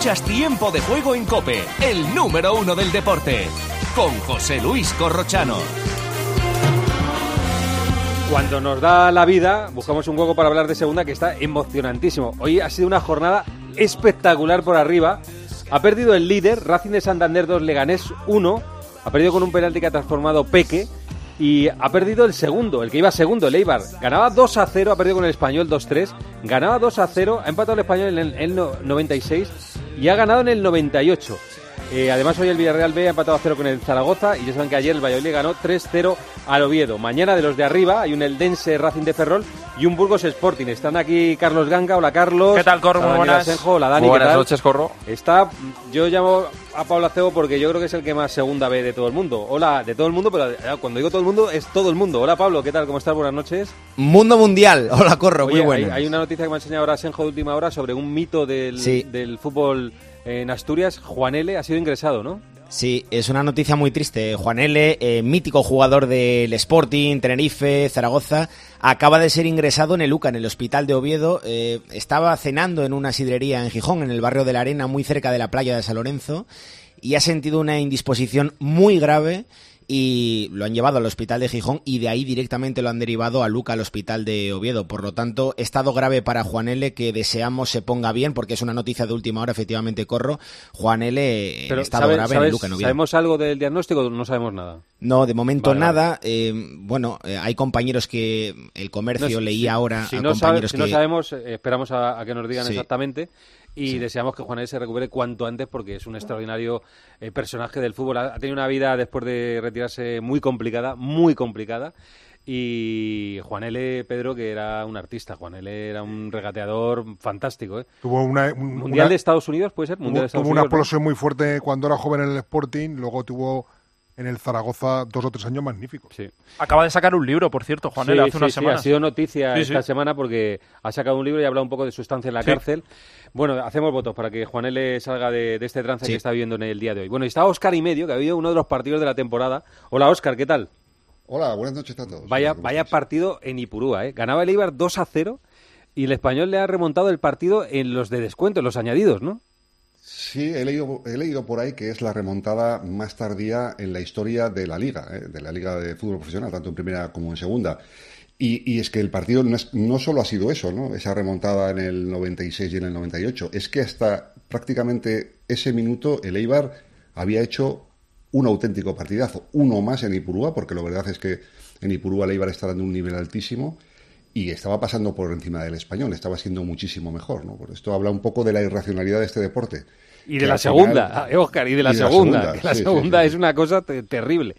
Escuchas Tiempo de Juego en Cope, el número uno del deporte, con José Luis Corrochano. Cuando nos da la vida, buscamos un juego para hablar de segunda que está emocionantísimo. Hoy ha sido una jornada espectacular por arriba. Ha perdido el líder, Racing de Santander 2, Leganés 1. Ha perdido con un penalti que ha transformado Peque. Y ha perdido el segundo, el que iba segundo, el Eibar. Ganaba 2 a 0, ha perdido con el Español 2-3. Ganaba 2 a 0, ha empatado el Español en el, el no- 96 y ha ganado en el 98. Eh, además, hoy el Villarreal B ha empatado a 0 con el Zaragoza y ya saben que ayer el Valladolid ganó 3-0 al Oviedo. Mañana de los de arriba hay un Eldense Racing de Ferrol y un Burgos Sporting. Están aquí Carlos Ganga. Hola, Carlos. ¿Qué tal, Corro? Muy buenas. Asenjo. Hola, Dani. Muy ¿qué buenas tal? noches, Corro. Está, yo llamo a Pablo Acebo porque yo creo que es el que más segunda ve de todo el mundo. Hola, de todo el mundo, pero eh, cuando digo todo el mundo es todo el mundo. Hola, Pablo, ¿qué tal? ¿Cómo estás? Buenas noches. Mundo Mundial. Hola, Corro, Oye, muy hay, bueno. hay una noticia que me ha enseñado ahora Asenjo de última hora sobre un mito del, Sí. del fútbol en Asturias. Juan L. ha sido ingresado, ¿no? Sí, es una noticia muy triste. Juan L., eh, mítico jugador del Sporting, Tenerife, Zaragoza, acaba de ser ingresado en el UCA, en el hospital de Oviedo. Eh, estaba cenando en una sidrería en Gijón, en el barrio de la Arena, muy cerca de la playa de San Lorenzo, y ha sentido una indisposición muy grave y lo han llevado al hospital de Gijón y de ahí directamente lo han derivado a Luca al hospital de Oviedo. Por lo tanto, estado grave para Juan L que deseamos se ponga bien porque es una noticia de última hora, efectivamente corro. Juan L en estado ¿sabe- grave en sabes- Luca en Oviedo. ¿sabemos algo del diagnóstico no sabemos nada? No, de momento Vale, vale. nada. Eh, bueno, eh, hay compañeros que el comercio No, si- leí si- ahora Si a no, sabe- compañeros si que no sabemos, eh, esperamos a, a que nos digan Sí. exactamente y deseamos que Juan L. se recupere cuanto antes porque es un extraordinario eh, personaje del fútbol. Ha, ha tenido una vida después de retirarse muy complicada, muy complicada. Y Juan L. Pedro, que era un artista, Juan L. era un regateador fantástico. ¿eh? Tuvo una, un- Mundial una- de Estados Unidos, ¿puede ser? tuvo, Mundial de Estados tuvo una Unidos, ¿no? explosión muy fuerte cuando era joven en el Sporting, luego tuvo en el Zaragoza dos o tres años magníficos. Sí. Acaba de sacar un libro, por cierto, Juan Sí, L, hace sí, unas sí, semanas. ha sido noticia Sí, esta sí. semana porque ha sacado un libro y ha hablado un poco de su estancia en la Sí. cárcel. Bueno, hacemos votos para que Juan L. salga de, de este trance Sí. que está viviendo en el día de hoy. Bueno, y está Oscar y medio, que ha habido uno de los partidos de la temporada. Hola, Oscar, ¿qué tal? Hola, buenas noches a todos. Vaya, ¿Cómo vaya partido en Ipurúa, ¿eh? Ganaba el Eibar 2 a 0 y el español le ha remontado el partido en los de descuento, en los añadidos, ¿no? Sí, he leído, he leído por ahí que es la remontada más tardía en la historia de la liga, ¿eh? de la liga de fútbol profesional, tanto en primera como en segunda. Y, y es que el partido no, es- no solo ha sido eso, ¿no? esa remontada en el 96 y en el 98, es que hasta prácticamente ese minuto el Eibar había hecho un auténtico partidazo, uno más en Ipurúa, porque la verdad es que en Ipurúa el Eibar está dando un nivel altísimo y estaba pasando por encima del español, estaba siendo muchísimo mejor. ¿no? Por esto habla un poco de la irracionalidad de este deporte. Y de la segunda, final- eh, Oscar, y de la y segunda. segunda, que la sí, segunda sí, es sí. una cosa te- terrible.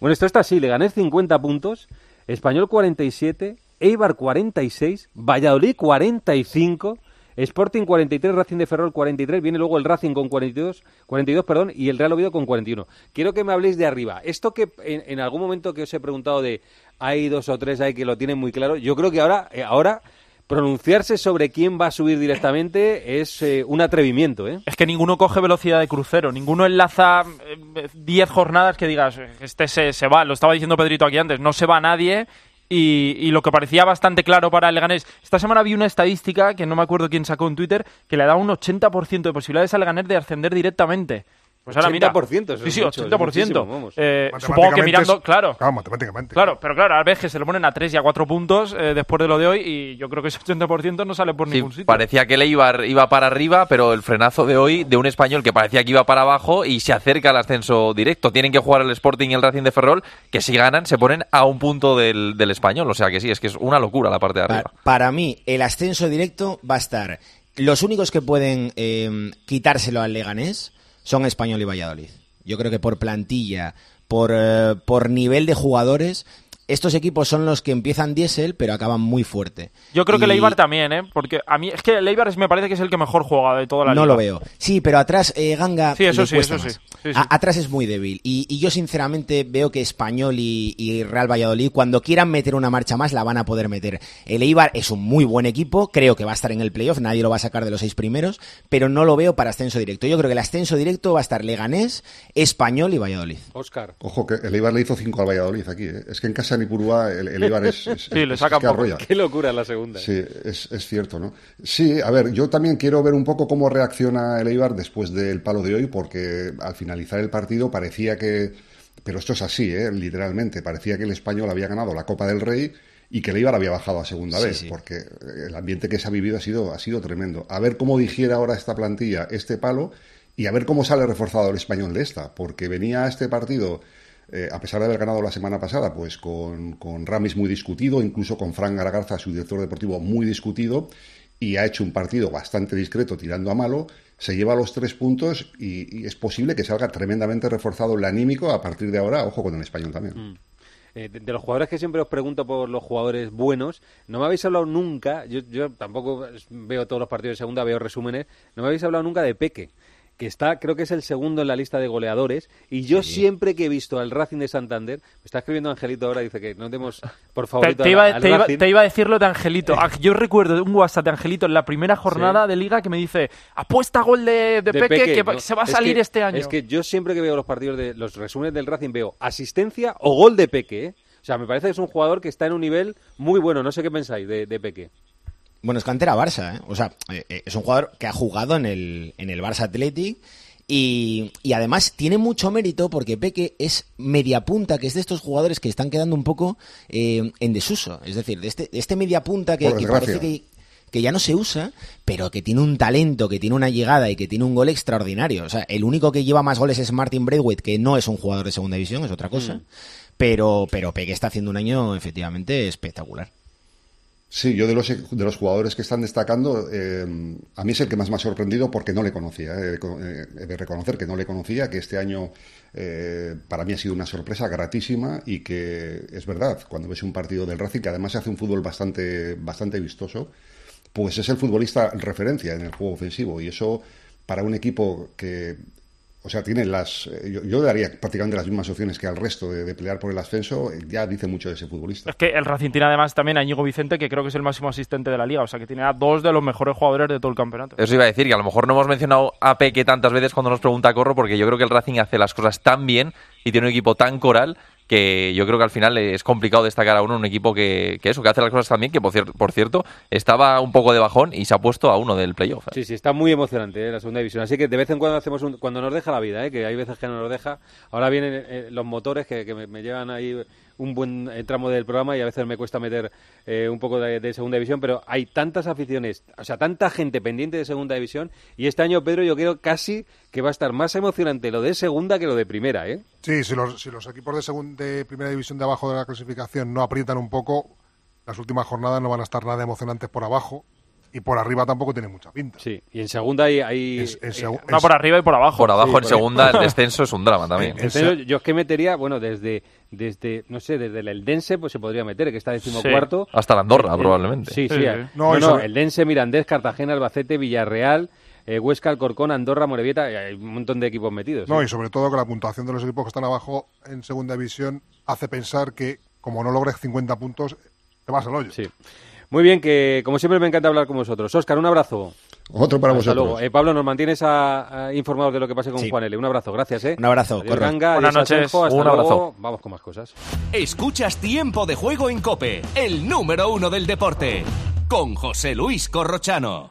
Bueno, esto está así, le gané 50 puntos, Español 47, Eibar 46, Valladolid 45, Sporting 43, Racing de Ferrol 43, viene luego el Racing con 42, 42 perdón, y el Real Oviedo con 41. Quiero que me habléis de arriba. Esto que en, algún momento que os he preguntado de hay dos o tres ahí que lo tienen muy claro, yo creo que ahora, eh, ahora pronunciarse sobre quién va a subir directamente es eh, un atrevimiento, ¿eh? Es que ninguno coge velocidad de crucero, ninguno enlaza eh, 10 jornadas que digas, este se, se va, lo estaba diciendo Pedrito aquí antes, no se va nadie. Y, y lo que parecía bastante claro para el Leganés, esta semana vi una estadística que no me acuerdo quién sacó en Twitter, que le da un 80% de posibilidades al Leganés de ascender directamente. Pues ahora mira. 80%, eso Sí, es sí, mucho, es 80%. muchísimo, vamos. Eh, supongo que mirando, claro. Claro, matemáticamente. Claro, pero claro, ahora ves que se le ponen a 3 y a 4 puntos eh, después de lo de hoy y yo creo que ese 80% no sale por Sí, ningún sitio. parecía que el Eibar iba para arriba, pero el frenazo de hoy de un español que parecía que iba para abajo y se acerca al ascenso directo. Tienen que jugar el Sporting y el Racing de Ferrol, que si ganan se ponen a un punto del, del español. O sea que sí, es que es una locura la parte de arriba. Para, mí, el ascenso directo va a estar. Los únicos que pueden eh, quitárselo al Leganés son Español y Valladolid. Yo creo que por plantilla, por, eh, por nivel de jugadores, estos equipos son los que empiezan diésel, pero acaban muy fuerte. Yo creo que el Eibar también, ¿eh? Porque a mí es que el Eibar es- me parece que es el que mejor juega de toda la No liga. lo veo. Sí, pero atrás eh, Ganga Sí, eso sí, eso más. sí. Sí, sí. A- atrás es muy débil. Y, y yo sinceramente veo que Español y, y Real Valladolid, cuando quieran meter una marcha más, la van a poder meter. El Eibar es un muy buen equipo, creo que va a estar en el playoff, nadie lo va a sacar de los seis primeros, pero no lo veo para ascenso directo. Yo creo que el ascenso directo va a estar Leganés, Español y Valladolid. Oscar. Ojo, que el Eibar le hizo 5 al Valladolid aquí. ¿eh? Es que en casa ni Purúa el, el Eibar es, es- Sí, le saca. Qué locura la segunda. Sí, es, es cierto, ¿no? Sí, a ver, yo también quiero ver un poco cómo reacciona el Eibar después del palo de hoy, porque al finalizar el partido parecía que, pero esto es así, ¿eh? literalmente, parecía que el español había ganado la Copa del Rey y que el Eibar había bajado a segunda Sí, vez, sí. porque el ambiente que se ha vivido ha sido, ha sido tremendo. A ver cómo digiere ahora esta plantilla este palo y a ver cómo sale reforzado el español de esta, porque venía a este partido eh, a pesar de haber ganado la semana pasada, pues con, con Ramis muy discutido, incluso con Fran Garagarza, su director deportivo, muy discutido, y ha hecho un partido bastante discreto tirando a malo, se lleva los tres puntos y, es posible que salga tremendamente reforzado el anímico a partir de ahora, ojo con el español también. Eh, de, de los jugadores que siempre os pregunto por los jugadores buenos, no me habéis hablado nunca, yo, yo tampoco veo todos los partidos de segunda, veo resúmenes, no me habéis hablado nunca de Peque, que está, creo que es el segundo en la lista de goleadores, y yo siempre que he visto al Racing de Santander, me está escribiendo Angelito ahora, dice que no demos por Te, favorito te iba, al te iba- Racing. te iba a decir lo de Angelito. Ah, Yo recuerdo un WhatsApp de Angelito en la primera jornada de liga que me dice apuesta gol de, de, de Peque, que se va a Es salir que- este año. Es que yo siempre que veo los partidos de los resúmenes del Racing veo asistencia o gol de Peque. ¿eh? O sea, me parece que es un jugador que está en un nivel muy bueno. No sé qué pensáis de, de Peque. Bueno, es cantera Barça, ¿eh? O sea, eh, eh, es un jugador que ha jugado en el, en el Barça Athletic y, y además tiene mucho mérito porque Peque es media punta, que es de estos jugadores que están quedando un poco eh, en desuso. Es decir, de este, de este media punta que, que parece que, que ya no se usa, pero que tiene un talento, que tiene una llegada y que tiene un gol extraordinario. O sea, el único que lleva más goles es Martin Braithwaite, que no es un jugador de segunda división, es otra cosa. Pero, pero Peque está haciendo un año efectivamente espectacular. Sí, yo de los, de los jugadores que están destacando, eh, a mí es el que más me ha sorprendido porque no le conocía. eh, eh, he de reconocer que no le conocía, que este año para mí ha sido una sorpresa gratísima y que es verdad, cuando ves un partido del Racing, que además hace un fútbol bastante, bastante vistoso, pues es el futbolista referencia en el juego ofensivo y eso para un equipo que, o sea, tiene las, eh, yo, yo daría prácticamente las mismas opciones que al resto de, de pelear por el ascenso, eh, ya dice mucho de ese futbolista. Es que el Racing tiene además también a Íñigo Vicente, que creo que es el máximo asistente de la liga. O sea, que tiene a dos de los mejores jugadores de todo el campeonato. Eso iba a decir, que a lo mejor no hemos mencionado a Peque tantas veces cuando nos pregunta Corro, porque yo creo que el Racing hace las cosas tan bien y tiene un equipo tan coral que yo creo que al final es complicado destacar a uno un equipo que, que eso, que hace las cosas tan bien, que por cierto, por cierto estaba un poco de bajón y se ha puesto a uno del playoff. ¿eh? Sí, sí, está muy emocionante ¿eh? la segunda división. Así que de vez en cuando hacemos un, cuando nos deja la vida, ¿eh? que hay veces que no nos deja. Ahora vienen eh, los motores que, que me, me llevan ahí un buen eh, tramo del programa y a veces me cuesta meter eh, un poco de, segunda división, pero hay tantas aficiones, o sea, tanta gente pendiente de segunda división y este año, Pedro, yo creo casi que va a estar más emocionante lo de segunda que lo de primera, ¿eh? Sí, si los, si los equipos de, segun- de primera división de abajo de la clasificación no aprietan un poco, las últimas jornadas no van a estar nada emocionantes por abajo y por arriba tampoco tiene mucha pinta. Sí, y en segunda hay... hay Es- en eh, segu- Una por arriba y por abajo. Por abajo Sí, en por- segunda el descenso es un drama también. En yo es que metería, bueno, desde, desde no sé, desde el Eldense, pues se podría meter, que está decimocuarto. Hasta la Andorra, Eh, probablemente. Sí, sí. Sí, eh. sí. No, No, no, sobre- el Dense, Mirandés, Cartagena, Albacete, Villarreal, eh, Huesca, Alcorcón, Andorra, Morevieta, hay un montón de equipos metidos. No, ¿eh? y sobre todo que la puntuación de los equipos que están abajo en segunda división hace pensar que como no logres 50 puntos, te vas al hoyo. Sí. Muy bien, que como siempre me encanta hablar con vosotros. Óscar, un abrazo. Otro para Hasta vosotros. luego. Eh, Pablo, nos mantienes a- a informados de lo que pase con Sí. Juan L. Un abrazo, gracias. ¿eh? Un abrazo, Adiós, corre. Ganga, Buenas noches. Hasta Un abrazo. luego. Vamos con más cosas. Escuchas Tiempo de Juego en Cope, el número uno del deporte, con José Luis Corrochano.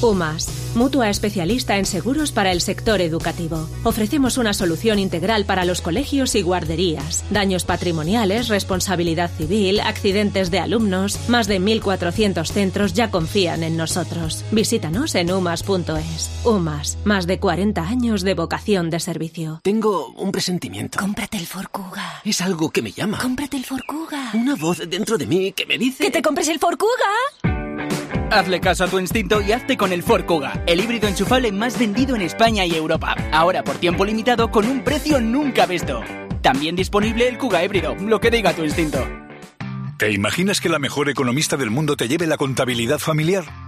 UMAS, mutua especialista en seguros para el sector educativo. Ofrecemos una solución integral para los colegios y guarderías. Daños patrimoniales, responsabilidad civil, accidentes de alumnos. Más de 1.400 centros ya confían en nosotros. Visítanos en umas.es. UMAS, más de 40 años de vocación de servicio. Tengo un presentimiento. Cómprate el Forcuga. Es algo que me llama. Cómprate el Forcuga. Una voz dentro de mí que me dice... ¡Que te compres el Forcuga! Hazle caso a tu instinto y hazte con el Ford Kuga, el híbrido enchufable más vendido en España y Europa. Ahora por tiempo limitado con un precio nunca visto. También disponible el Kuga híbrido, lo que diga tu instinto. ¿Te imaginas que la mejor economista del mundo te lleve la contabilidad familiar?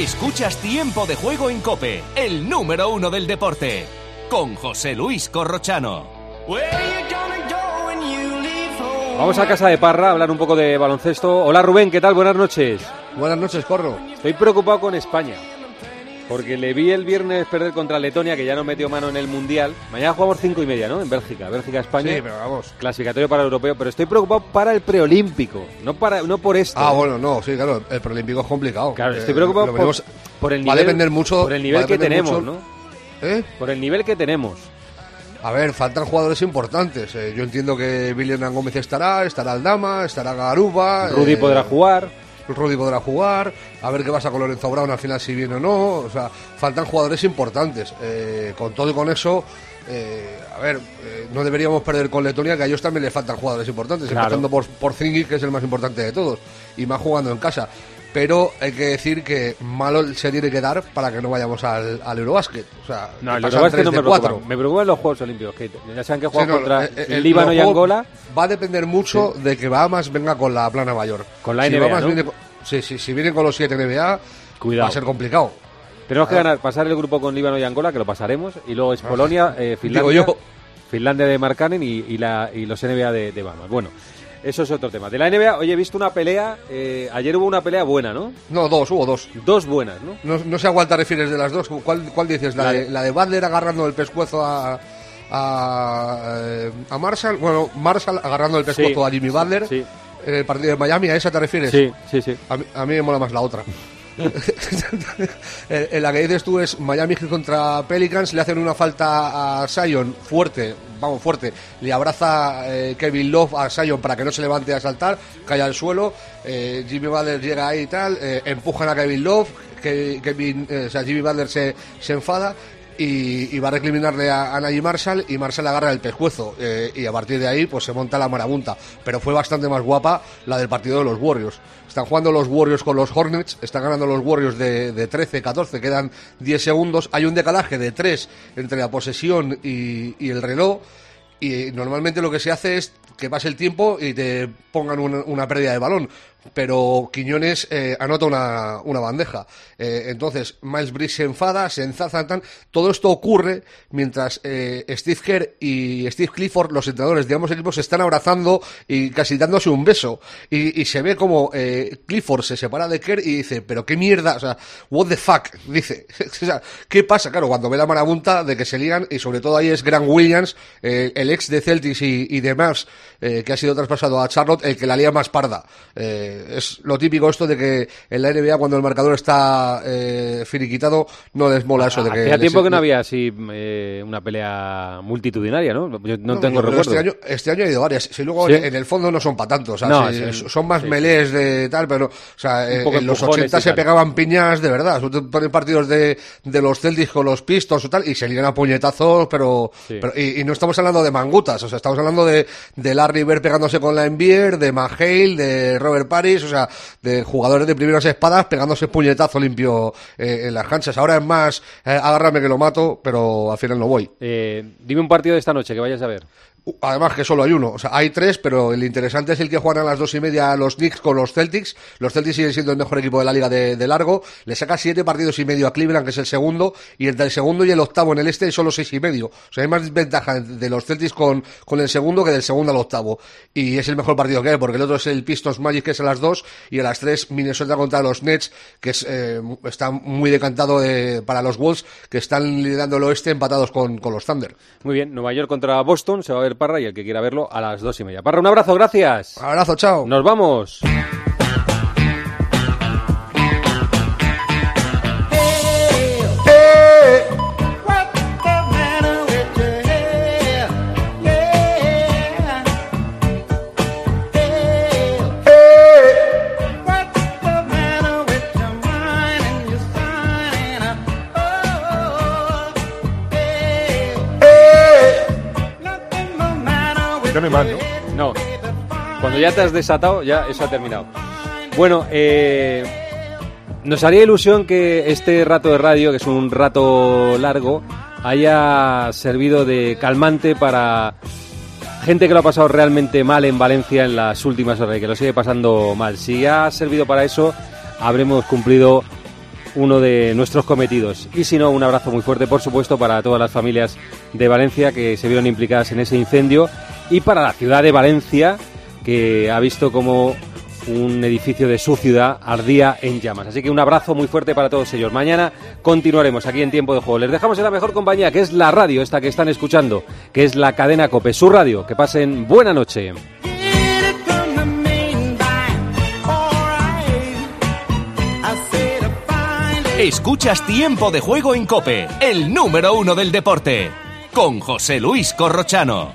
Escuchas Tiempo de Juego en Cope, el número uno del deporte, con José Luis Corrochano. Vamos a casa de Parra a hablar un poco de baloncesto. Hola Rubén, ¿qué tal? Buenas noches. Buenas noches, Corro. Estoy preocupado con España. Porque le vi el viernes perder contra Letonia, que ya no metió mano en el Mundial. Mañana jugamos cinco y media, ¿no? En Bélgica. Bélgica-España. Sí, pero vamos. Clasificatorio para el europeo. Pero estoy preocupado para el preolímpico. No, para, no por esto. Ah, ¿eh? bueno, no, sí, claro. El preolímpico es complicado. Claro, estoy Eh, preocupado lo por, veremos- por el Va a nivel, depender mucho. por el nivel que tenemos, mucho- ¿no? ¿Eh? Por el nivel que tenemos. A ver, faltan jugadores importantes. Eh, yo entiendo que William Gómez estará, estará Aldama, estará Garuba. Rudy eh, podrá jugar. Rudy podrá jugar. A ver qué pasa con Lorenzo Brown al final, si viene o no. O sea, faltan jugadores importantes. Eh, con todo y con eso, eh, a ver, eh, no deberíamos perder con Letonia, que a ellos también les faltan jugadores importantes. Claro. Empezando por, por Zingis, que es el más importante de todos. Y más jugando en casa. Pero hay que decir que malo se tiene que dar para que no vayamos al, al Eurobásquet. O sea, No, el tres no me preocupa. Me preocupan los Juegos Olímpicos. Que ya saben que juegan Sí, no, contra eh, eh, Líbano y Angola. Va a depender mucho de que Bahamas venga con la plana mayor. Con la si NBA, Bahamas ¿no? viene sí, sí, si vienen con los 7 NBA, Cuidado. va a ser complicado. Tenemos que Ah. ganar, pasar el grupo con Líbano y Angola, que lo pasaremos, y luego es Polonia, eh, Digo Finlandia, yo. Finlandia de Markkanen y, y, la, y los NBA de, de Bahamas. Bueno, eso es otro tema. De la NBA, oye, he visto una pelea, eh, ayer hubo una pelea buena, ¿no? No, dos, hubo dos. Dos buenas, ¿no? No, no sé a cuál te refieres de las dos. ¿Cuál, cuál dices? ¿La, La de, de- la de Butler agarrando el pescuezo a, a, eh, a Marshall, bueno, Marshall agarrando el pescozo Sí, a Jimmy Butler sí. en el partido de Miami, ¿a esa te refieres? Sí, sí, sí. A mí, a mí me mola más la otra. en la que dices tú es Miami contra Pelicans, le hacen una falta a Sion fuerte, vamos, fuerte, le abraza eh, Kevin Love a Sion para que no se levante a saltar, cae al suelo, eh, Jimmy Butler llega ahí y tal, eh, empujan a Kevin Love, que, Kevin, eh, o sea, Jimmy Butler se, se enfada y, va a recriminarle a, a Najee Marshall y Marshall agarra el pescuezo eh, y a partir de ahí pues se monta la marabunta. Pero fue bastante más guapa la del partido de los Warriors. Están jugando los Warriors con los Hornets están ganando los Warriors de, de 13, 14 quedan 10 segundos. Hay un decalaje de 3 entre la posesión y, el reloj y normalmente lo que se hace es que pase el tiempo y te pongan una pérdida de balón. Pero Quiñones eh, anota una, una bandeja. Eh, entonces, Miles Bridges se enfada, se enzazan. Todo esto ocurre mientras eh, Steve Kerr y Steve Clifford, los entrenadores de ambos equipos, se están abrazando y casi dándose un beso. Y, se ve como eh, Clifford se separa de Kerr y dice, pero qué mierda, o sea, what the fuck, dice. o sea, ¿qué pasa? Claro, cuando ve la marabunta de que se ligan, y sobre todo ahí es Grant Williams, eh, el ex de Celtics y, y de eh, que ha sido traspasado a Charlotte, el que la lía más parda. Eh, es lo típico esto de que en la NBA cuando el marcador está eh, finiquitado no les mola eso de que... Hacía tiempo que no había así eh, una pelea multitudinaria, ¿no? Yo no, No, tengo pero recuerdo. Este año, este año ha ido varias. Si luego ¿Sí? en, el fondo no son para tanto. O sea, No, si- sí, son más sí. melés de tal, pero o sea, Un eh, en los empujones 80 y se pegaban piñas de verdad. Ponen partidos de, de los Celtics con los Pistons o tal, y se ligan a puñetazos, pero, pero- y, y no estamos hablando de mangutas, o sea, estamos hablando de, de Larry Bird pegándose con la Envier, de Mahale, de Robert O sea, de jugadores de primeras espadas pegándose puñetazo limpio eh, en las canchas. Ahora es más, eh, agárrame que lo mato, pero al final no voy. Eh, dime un partido de esta noche que vayas a ver. Además que solo hay uno, o sea, hay tres, pero el interesante es el que juegan a las dos y media los Knicks con los Celtics. Los Celtics siguen siendo el mejor equipo de la liga de, largo. Le saca siete partidos y medio a Cleveland, que es el segundo, y entre el segundo y el octavo en el este hay solo seis y medio. O sea, hay más ventaja de los Celtics con, con el segundo que del segundo al octavo. Y es el mejor partido que hay, porque el otro es el Pistons Magic, que es a las dos, y a las tres Minnesota contra los Nets, que es, eh, está muy decantado de- para los Wolves, que están liderando el oeste empatados con, con los Thunder. Muy bien, Nueva York contra Boston, se va a ver Parra y el que quiera verlo a las dos y media. Parra, un abrazo, gracias. Abrazo, chao. Nos vamos. No. Cuando ya te has desatado, ya eso ha terminado. Bueno, eh, nos haría ilusión que este rato de radio, que es un rato largo, haya servido de calmante para gente que lo ha pasado realmente mal en Valencia en las últimas horas y que lo sigue pasando mal. Si ha servido para eso, habremos cumplido uno de nuestros cometidos. Y si no, un abrazo muy fuerte, por supuesto, para todas las familias de Valencia que se vieron implicadas en ese incendio y para la ciudad de Valencia, que ha visto como un edificio de su ciudad ardía en llamas. Así que un abrazo muy fuerte para todos ellos. Mañana continuaremos aquí en Tiempo de Juego. Les dejamos en la mejor compañía, que es la radio, esta que están escuchando, que es la cadena Cope, su radio. Que pasen buena noche. Escuchas Tiempo de Juego en Cope, el número uno del deporte, con José Luis Corrochano.